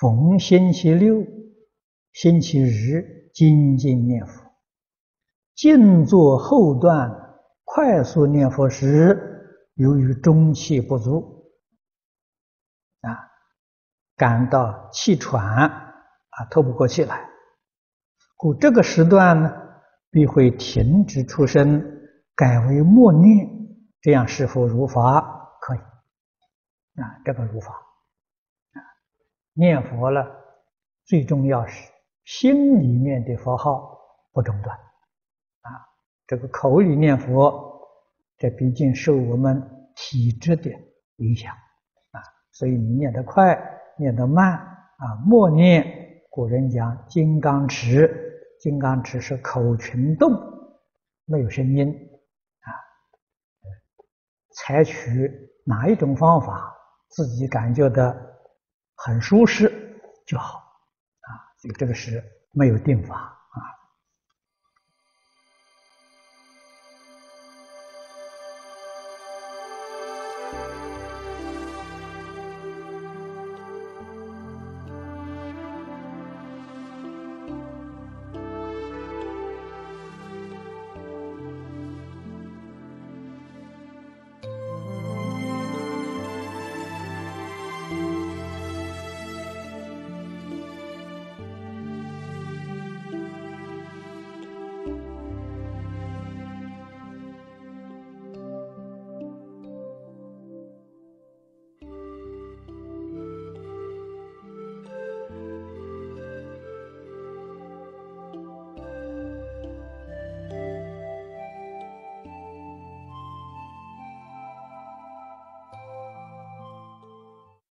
逢星期六、星期日精进念佛，静坐后段快速念佛时，由于中气不足，啊，感到气喘，啊，透不过气来，故这个时段呢，必会停止出声，改为默念，这样是否如法？可以，啊，这个如法。念佛了，最重要是心里面的佛号不中断，啊，这个口里念佛，这毕竟受我们体质的影响，啊，所以你念得快，念得慢，啊，默念，古人讲金刚持，金刚持是口群动，没有声音，啊，采取哪一种方法，自己感觉的。很舒适就好，啊，所以这个是没有定法。